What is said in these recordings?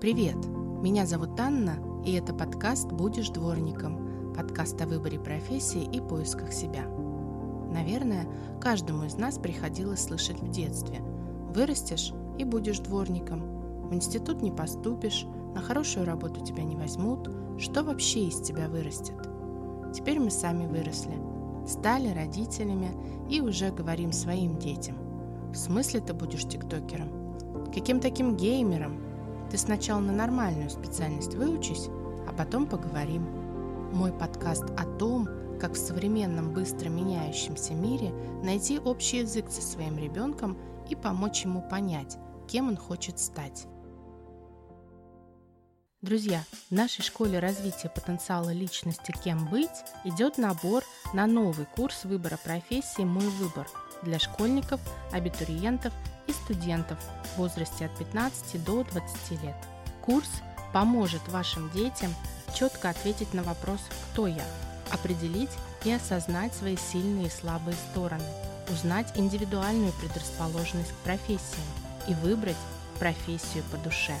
Привет! Меня зовут Анна, и это подкаст «Будешь дворником» подкаст о выборе профессии и поисках себя. Наверное, каждому из нас приходилось слышать в детстве «Вырастешь и будешь дворником», «В институт не поступишь», «На хорошую работу тебя не возьмут», «Что вообще из тебя вырастет?» Теперь мы сами выросли, стали родителями и уже говорим своим детям. В смысле ты будешь тиктокером? Каким таким геймером? Ты сначала на нормальную специальность выучись, а потом поговорим. Мой подкаст о том, как в современном быстро меняющемся мире найти общий язык со своим ребенком и помочь ему понять, кем он хочет стать. Друзья, в нашей школе развития потенциала личности «Кем быть» идет набор на новый курс выбора профессии «Мой выбор» для школьников, абитуриентов и студентов в возрасте от 15 до 20 лет. Курс поможет вашим детям четко ответить на вопрос «Кто я?», определить и осознать свои сильные и слабые стороны, узнать индивидуальную предрасположенность к профессиям и выбрать профессию по душе.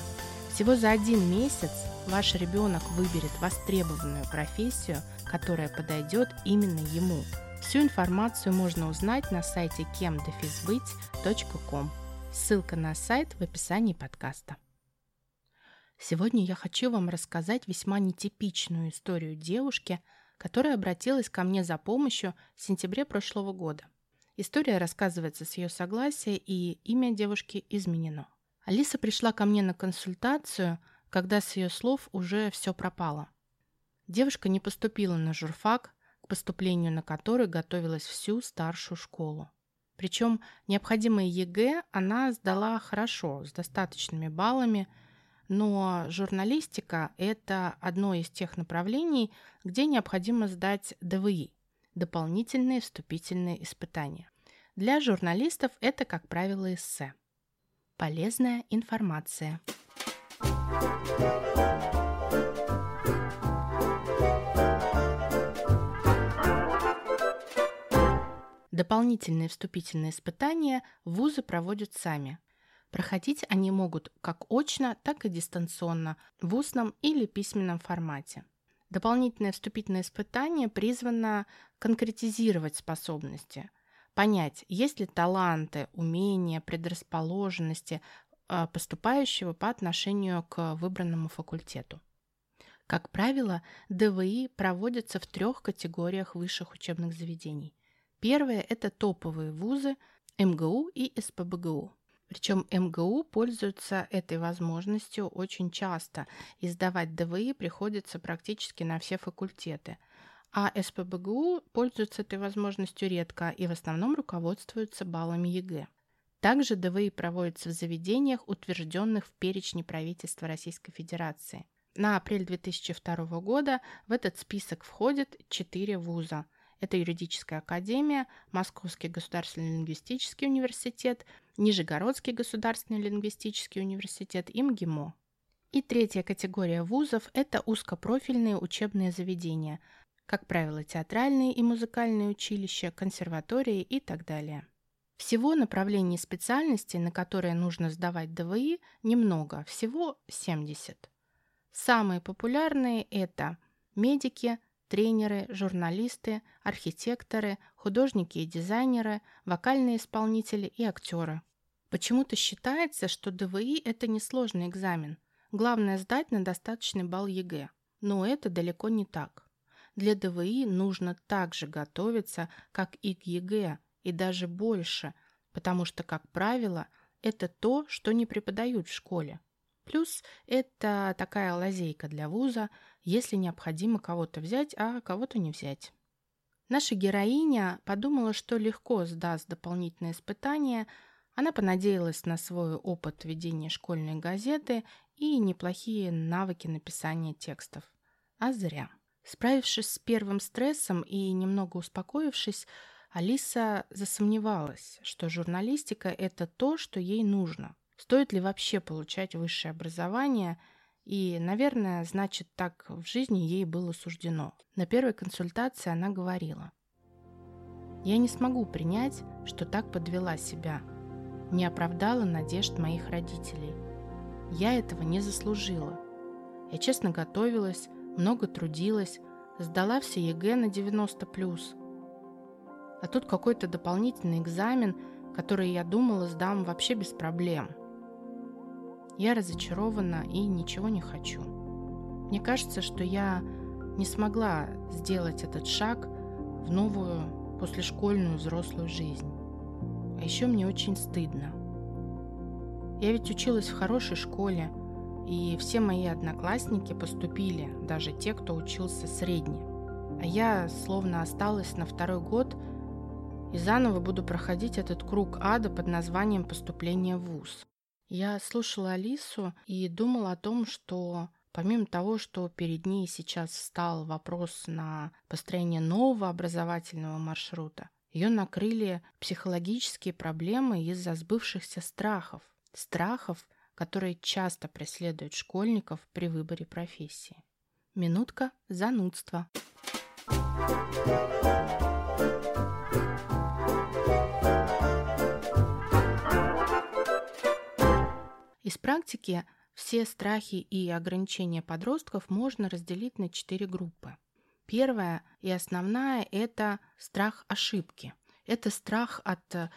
Всего за один месяц ваш ребенок выберет востребованную профессию, которая подойдет именно ему – Всю информацию можно узнать на сайте кемдефизбыть.ком. Ссылка на сайт в описании подкаста. Сегодня я хочу вам рассказать весьма нетипичную историю девушки, которая обратилась ко мне за помощью в сентябре прошлого года. История рассказывается с ее согласия, и имя девушки изменено. Алиса пришла ко мне на консультацию, когда с ее слов уже все пропало. Девушка не поступила на журфак, поступлению на который готовилась всю старшую школу. Причем необходимые ЕГЭ она сдала хорошо, с достаточными баллами, но журналистика – это одно из тех направлений, где необходимо сдать ДВИ – дополнительные вступительные испытания. Для журналистов это, как правило, эссе. Полезная информация. Дополнительные вступительные испытания вузы проводят сами. Проходить они могут как очно, так и дистанционно, в устном или письменном формате. Дополнительное вступительное испытание призвано конкретизировать способности, понять, есть ли таланты, умения, предрасположенности а, поступающего по отношению к выбранному факультету. Как правило, ДВИ проводятся в трех категориях высших учебных заведений Первое – это топовые вузы МГУ и СПБГУ. Причем МГУ пользуются этой возможностью очень часто, и сдавать ДВИ приходится практически на все факультеты. А СПБГУ пользуются этой возможностью редко и в основном руководствуются баллами ЕГЭ. Также ДВИ проводятся в заведениях, утвержденных в перечне правительства Российской Федерации. На апрель 2002 года в этот список входят четыре вуза – это Юридическая академия, Московский государственный лингвистический университет, Нижегородский государственный лингвистический университет и МГИМО. И третья категория вузов – это узкопрофильные учебные заведения, как правило, театральные и музыкальные училища, консерватории и так далее. Всего направлений специальностей, на которые нужно сдавать ДВИ, немного, всего 70. Самые популярные – это медики, тренеры, журналисты, архитекторы, художники и дизайнеры, вокальные исполнители и актеры. Почему-то считается, что ДВИ – это несложный экзамен. Главное – сдать на достаточный балл ЕГЭ. Но это далеко не так. Для ДВИ нужно так же готовиться, как и к ЕГЭ, и даже больше, потому что, как правило, это то, что не преподают в школе. Плюс это такая лазейка для вуза, если необходимо кого-то взять, а кого-то не взять. Наша героиня подумала, что легко сдаст дополнительное испытание. Она понадеялась на свой опыт ведения школьной газеты и неплохие навыки написания текстов. А зря. Справившись с первым стрессом и немного успокоившись, Алиса засомневалась, что журналистика – это то, что ей нужно. Стоит ли вообще получать высшее образование – и, наверное, значит, так в жизни ей было суждено. На первой консультации она говорила. «Я не смогу принять, что так подвела себя, не оправдала надежд моих родителей. Я этого не заслужила. Я честно готовилась, много трудилась, сдала все ЕГЭ на 90+. А тут какой-то дополнительный экзамен, который я думала сдам вообще без проблем. Я разочарована и ничего не хочу. Мне кажется, что я не смогла сделать этот шаг в новую послешкольную взрослую жизнь. А еще мне очень стыдно. Я ведь училась в хорошей школе, и все мои одноклассники поступили, даже те, кто учился средне. А я словно осталась на второй год и заново буду проходить этот круг ада под названием поступление в ВУЗ. Я слушала Алису и думала о том, что помимо того, что перед ней сейчас встал вопрос на построение нового образовательного маршрута, ее накрыли психологические проблемы из-за сбывшихся страхов. Страхов, которые часто преследуют школьников при выборе профессии. Минутка занудства. Из практики все страхи и ограничения подростков можно разделить на четыре группы. Первая и основная – это страх ошибки. Это страх от э,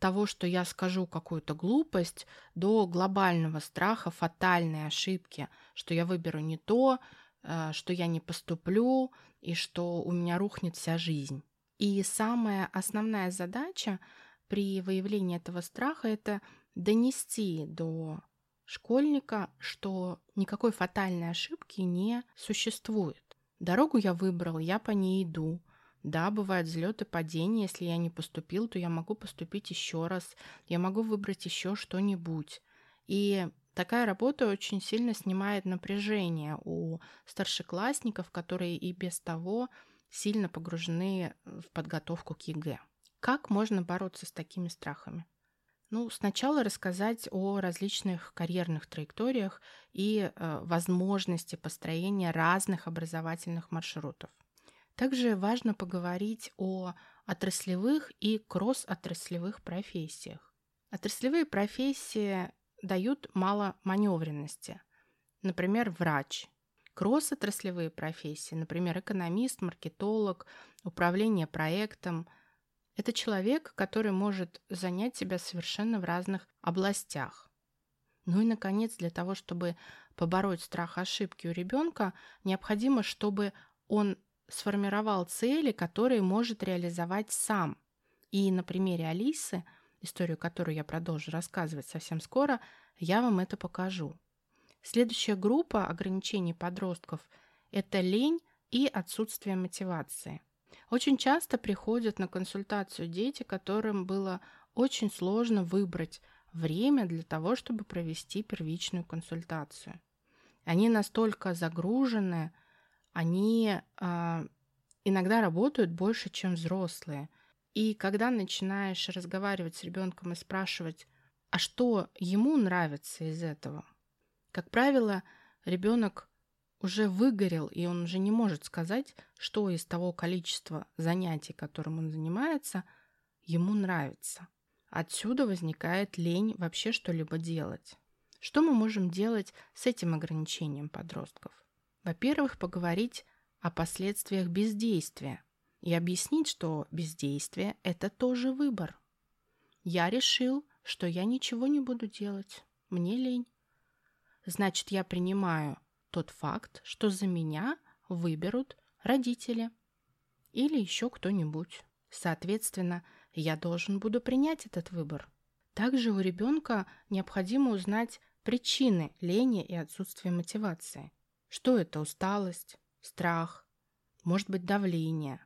того, что я скажу какую-то глупость, до глобального страха, фатальной ошибки, что я выберу не то, э, что я не поступлю и что у меня рухнет вся жизнь. И самая основная задача при выявлении этого страха – это донести до школьника, что никакой фатальной ошибки не существует. Дорогу я выбрал, я по ней иду. Да, бывают взлеты, падения. Если я не поступил, то я могу поступить еще раз. Я могу выбрать еще что-нибудь. И такая работа очень сильно снимает напряжение у старшеклассников, которые и без того сильно погружены в подготовку к ЕГЭ. Как можно бороться с такими страхами? Ну, сначала рассказать о различных карьерных траекториях и э, возможности построения разных образовательных маршрутов. Также важно поговорить о отраслевых и кросс-отраслевых профессиях. Отраслевые профессии дают мало маневренности. Например, врач. Кросс-отраслевые профессии, например, экономист, маркетолог, управление проектом – это человек, который может занять себя совершенно в разных областях. Ну и, наконец, для того, чтобы побороть страх ошибки у ребенка, необходимо, чтобы он сформировал цели, которые может реализовать сам. И на примере Алисы, историю которую я продолжу рассказывать совсем скоро, я вам это покажу. Следующая группа ограничений подростков – это лень и отсутствие мотивации – очень часто приходят на консультацию дети, которым было очень сложно выбрать время для того, чтобы провести первичную консультацию. Они настолько загружены, они э, иногда работают больше, чем взрослые. И когда начинаешь разговаривать с ребенком и спрашивать, а что ему нравится из этого, как правило, ребенок уже выгорел, и он уже не может сказать, что из того количества занятий, которым он занимается, ему нравится. Отсюда возникает лень вообще что-либо делать. Что мы можем делать с этим ограничением подростков? Во-первых, поговорить о последствиях бездействия и объяснить, что бездействие – это тоже выбор. Я решил, что я ничего не буду делать. Мне лень. Значит, я принимаю тот факт, что за меня выберут родители или еще кто-нибудь. Соответственно, я должен буду принять этот выбор. Также у ребенка необходимо узнать причины лени и отсутствия мотивации. Что это усталость, страх, может быть давление.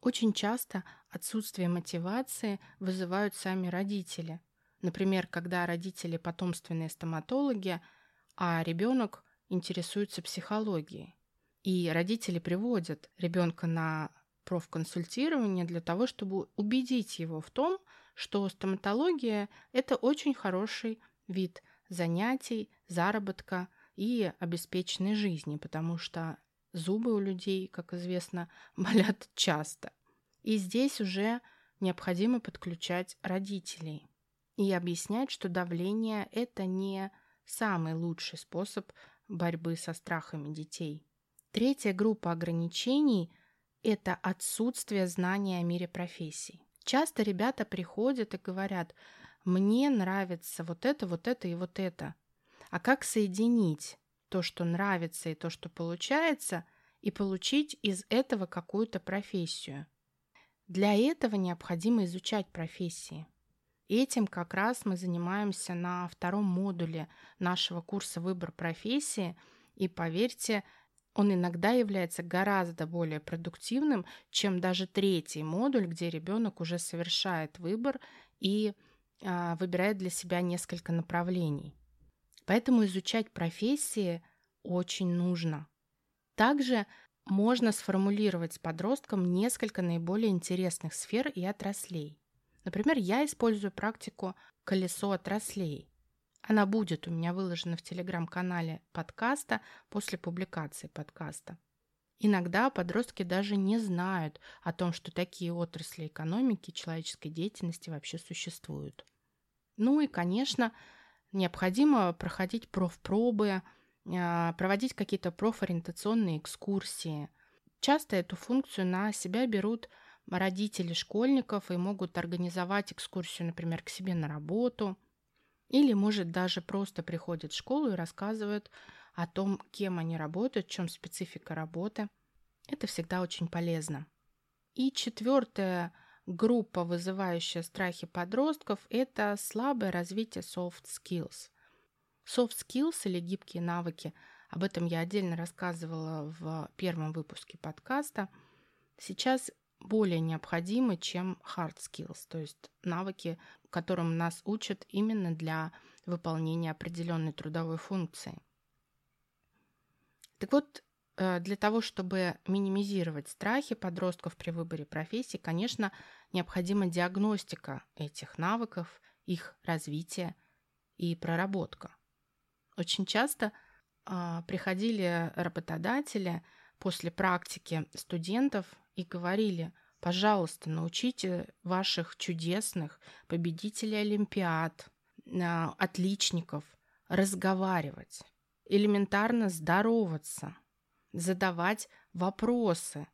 Очень часто отсутствие мотивации вызывают сами родители. Например, когда родители потомственные стоматологи, а ребенок интересуется психологией. И родители приводят ребенка на профконсультирование для того, чтобы убедить его в том, что стоматология – это очень хороший вид занятий, заработка и обеспеченной жизни, потому что зубы у людей, как известно, болят часто. И здесь уже необходимо подключать родителей и объяснять, что давление – это не самый лучший способ борьбы со страхами детей. Третья группа ограничений – это отсутствие знания о мире профессий. Часто ребята приходят и говорят, мне нравится вот это, вот это и вот это. А как соединить то, что нравится и то, что получается, и получить из этого какую-то профессию? Для этого необходимо изучать профессии. Этим как раз мы занимаемся на втором модуле нашего курса «Выбор профессии». И поверьте, он иногда является гораздо более продуктивным, чем даже третий модуль, где ребенок уже совершает выбор и а, выбирает для себя несколько направлений. Поэтому изучать профессии очень нужно. Также можно сформулировать с подростком несколько наиболее интересных сфер и отраслей. Например, я использую практику «Колесо отраслей». Она будет у меня выложена в телеграм-канале подкаста после публикации подкаста. Иногда подростки даже не знают о том, что такие отрасли экономики, человеческой деятельности вообще существуют. Ну и, конечно, необходимо проходить профпробы, а, проводить какие-то профориентационные экскурсии. Часто эту функцию на себя берут родители школьников и могут организовать экскурсию, например, к себе на работу. Или, может, даже просто приходят в школу и рассказывают о том, кем они работают, в чем специфика работы. Это всегда очень полезно. И четвертая группа, вызывающая страхи подростков, это слабое развитие soft skills. Soft skills или гибкие навыки, об этом я отдельно рассказывала в первом выпуске подкаста. Сейчас более необходимы, чем hard skills, то есть навыки, которым нас учат именно для выполнения определенной трудовой функции. Так вот, э, для того, чтобы минимизировать страхи подростков при выборе профессии, конечно, необходима диагностика этих навыков, их развития и проработка. Очень часто а, приходили работодатели после практики студентов и говорили, пожалуйста, научите ваших чудесных победителей Олимпиад, а, отличников разговаривать, элементарно здороваться, задавать вопросы.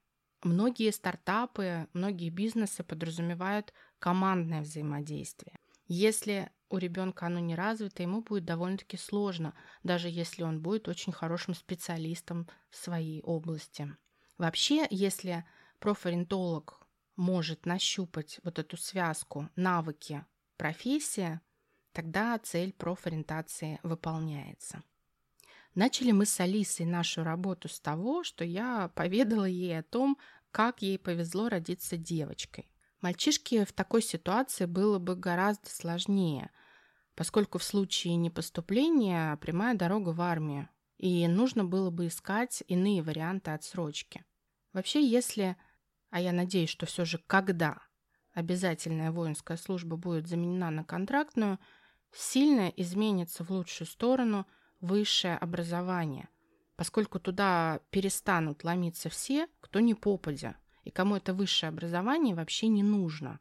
Многие стартапы, многие бизнесы подразумевают командное взаимодействие. Если у ребенка оно не развито, ему будет довольно-таки сложно, даже если он будет очень хорошим специалистом в своей области. Вообще, если профориентолог может нащупать вот эту связку навыки, профессия, тогда цель профориентации выполняется. Начали мы с Алисой нашу работу с того, что я поведала ей о том, как ей повезло родиться девочкой. Мальчишке в такой ситуации было бы гораздо сложнее, поскольку в случае непоступления прямая дорога в армию, и нужно было бы искать иные варианты отсрочки. Вообще, если, а я надеюсь, что все же когда обязательная воинская служба будет заменена на контрактную, сильно изменится в лучшую сторону высшее образование, поскольку туда перестанут ломиться все, кто не попадя, и кому это высшее образование вообще не нужно.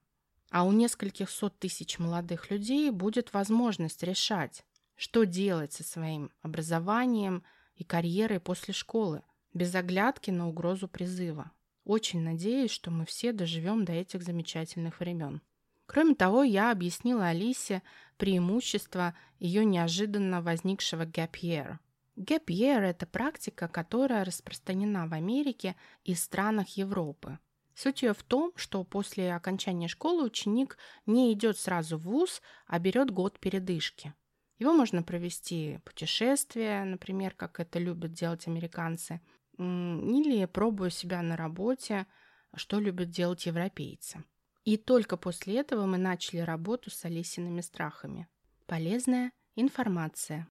А у нескольких сот тысяч молодых людей будет возможность решать, что делать со своим образованием и карьерой после школы, без оглядки на угрозу призыва. Очень надеюсь, что мы все доживем до этих замечательных времен. Кроме того, я объяснила Алисе преимущества ее неожиданно возникшего gap year – Gap year – это практика, которая распространена в Америке и странах Европы. Суть ее в том, что после окончания школы ученик не идет сразу в ВУЗ, а берет год передышки. Его можно провести путешествие, например, как это любят делать американцы, или пробуя себя на работе, что любят делать европейцы. И только после этого мы начали работу с Алисиными страхами. Полезная информация.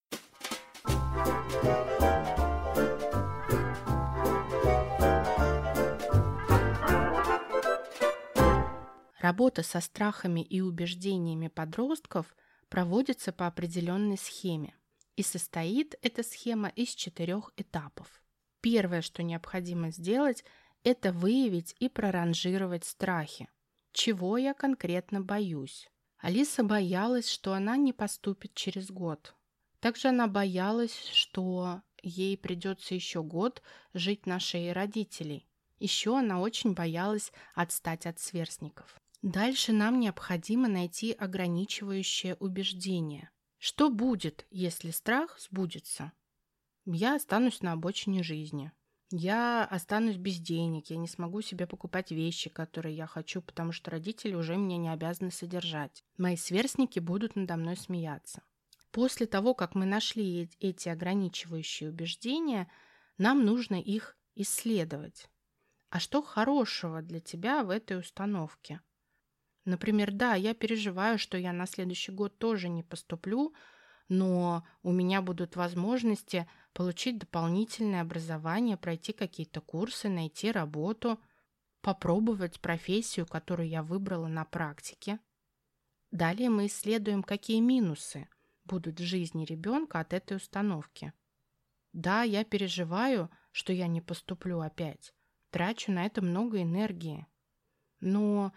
Работа со страхами и убеждениями подростков проводится по определенной схеме. И состоит эта схема из четырех этапов. Первое, что необходимо сделать, это выявить и проранжировать страхи. Чего я конкретно боюсь? Алиса боялась, что она не поступит через год. Также она боялась, что ей придется еще год жить на шее родителей. Еще она очень боялась отстать от сверстников. Дальше нам необходимо найти ограничивающее убеждение. Что будет, если страх сбудется? Я останусь на обочине жизни. Я останусь без денег, я не смогу себе покупать вещи, которые я хочу, потому что родители уже меня не обязаны содержать. Мои сверстники будут надо мной смеяться. После того, как мы нашли эти ограничивающие убеждения, нам нужно их исследовать. А что хорошего для тебя в этой установке? Например, да, я переживаю, что я на следующий год тоже не поступлю, но у меня будут возможности получить дополнительное образование, пройти какие-то курсы, найти работу, попробовать профессию, которую я выбрала на практике. Далее мы исследуем, какие минусы будут в жизни ребенка от этой установки. Да, я переживаю, что я не поступлю опять. Трачу на это много энергии. Но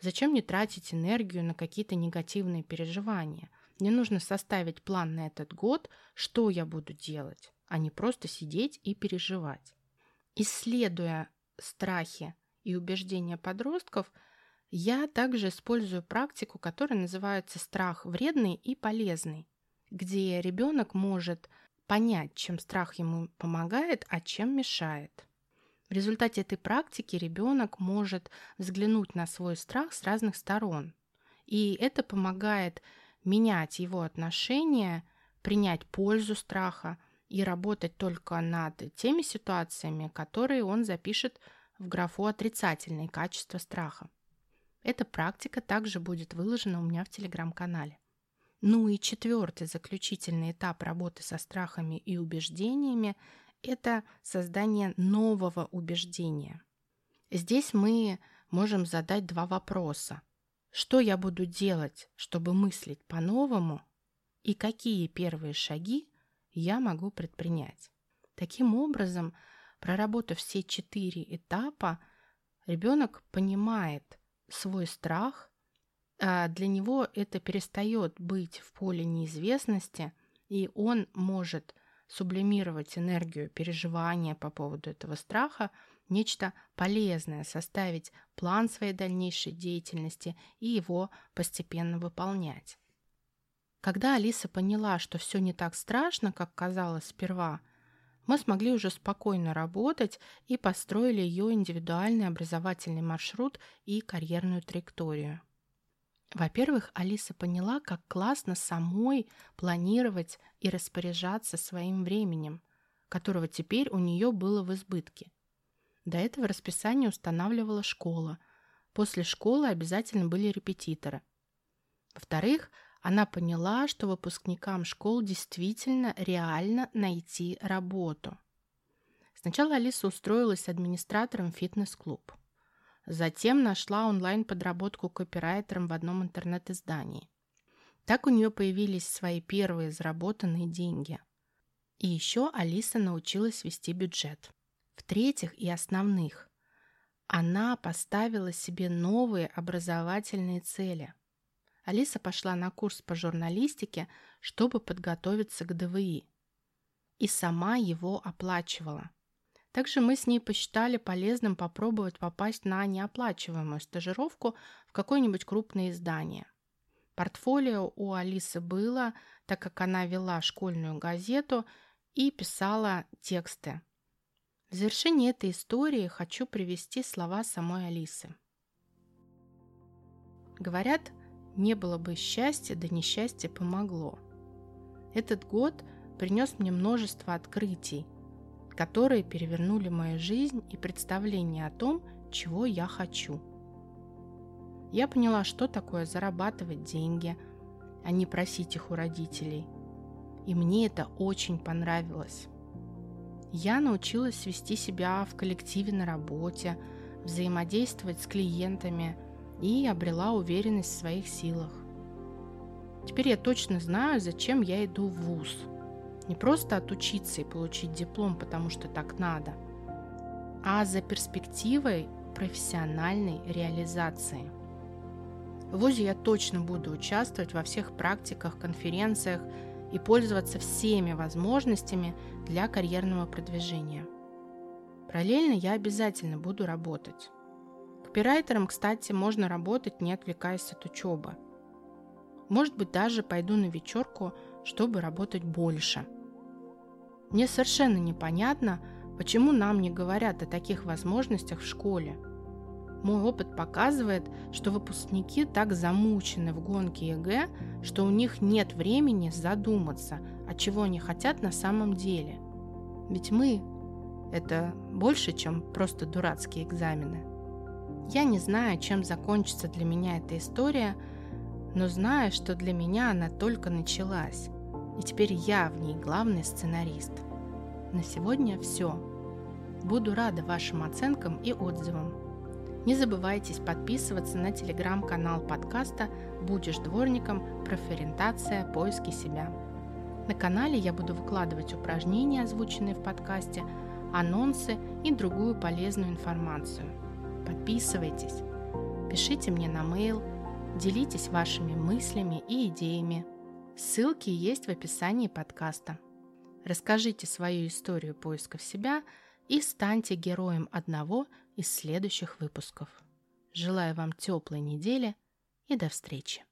зачем мне тратить энергию на какие-то негативные переживания? Мне нужно составить план на этот год, что я буду делать, а не просто сидеть и переживать. Исследуя страхи и убеждения подростков, я также использую практику, которая называется страх вредный и полезный, где ребенок может понять, чем страх ему помогает, а чем мешает. В результате этой практики ребенок может взглянуть на свой страх с разных сторон. И это помогает менять его отношение, принять пользу страха и работать только над теми ситуациями, которые он запишет в графу «Отрицательные качества страха». Эта практика также будет выложена у меня в телеграм-канале. Ну и четвертый заключительный этап работы со страхами и убеждениями – это создание нового убеждения. Здесь мы можем задать два вопроса. Что я буду делать, чтобы мыслить по-новому? И какие первые шаги я могу предпринять? Таким образом, проработав все четыре этапа, ребенок понимает свой страх, а для него это перестает быть в поле неизвестности, и он может сублимировать энергию переживания по поводу этого страха нечто полезное, составить план своей дальнейшей деятельности и его постепенно выполнять. Когда Алиса поняла, что все не так страшно, как казалось сперва, мы смогли уже спокойно работать и построили ее индивидуальный образовательный маршрут и карьерную траекторию. Во-первых, Алиса поняла, как классно самой планировать и распоряжаться своим временем, которого теперь у нее было в избытке. До этого расписание устанавливала школа. После школы обязательно были репетиторы. Во-вторых, она поняла, что выпускникам школ действительно реально найти работу. Сначала Алиса устроилась администратором фитнес-клуб. Затем нашла онлайн-подработку копирайтером в одном интернет-издании. Так у нее появились свои первые заработанные деньги. И еще Алиса научилась вести бюджет. В-третьих и основных, она поставила себе новые образовательные цели. Алиса пошла на курс по журналистике, чтобы подготовиться к ДВИ. И сама его оплачивала. Также мы с ней посчитали полезным попробовать попасть на неоплачиваемую стажировку в какое-нибудь крупное издание. Портфолио у Алисы было, так как она вела школьную газету и писала тексты. В завершении этой истории хочу привести слова самой Алисы. Говорят, не было бы счастья, да несчастье помогло. Этот год принес мне множество открытий, которые перевернули мою жизнь и представление о том, чего я хочу. Я поняла, что такое зарабатывать деньги, а не просить их у родителей. И мне это очень понравилось. Я научилась вести себя в коллективе на работе, взаимодействовать с клиентами и обрела уверенность в своих силах. Теперь я точно знаю, зачем я иду в ВУЗ. Не просто отучиться и получить диплом, потому что так надо, а за перспективой профессиональной реализации. В ВУЗе я точно буду участвовать во всех практиках, конференциях и пользоваться всеми возможностями для карьерного продвижения. Параллельно я обязательно буду работать. Копирайтером, кстати, можно работать, не отвлекаясь от учебы. Может быть, даже пойду на вечерку, чтобы работать больше. Мне совершенно непонятно, почему нам не говорят о таких возможностях в школе. Мой опыт показывает, что выпускники так замучены в гонке ЕГЭ, что у них нет времени задуматься, а чего они хотят на самом деле. Ведь мы – это больше, чем просто дурацкие экзамены. Я не знаю, чем закончится для меня эта история, но знаю, что для меня она только началась, и теперь я в ней главный сценарист. На сегодня все. Буду рада вашим оценкам и отзывам. Не забывайте подписываться на телеграм-канал подкаста «Будешь дворником. Профориентация. Поиски себя». На канале я буду выкладывать упражнения, озвученные в подкасте, анонсы и другую полезную информацию. Подписывайтесь, пишите мне на mail, делитесь вашими мыслями и идеями. Ссылки есть в описании подкаста. Расскажите свою историю поисков себя и станьте героем одного из следующих выпусков. Желаю вам теплой недели и до встречи!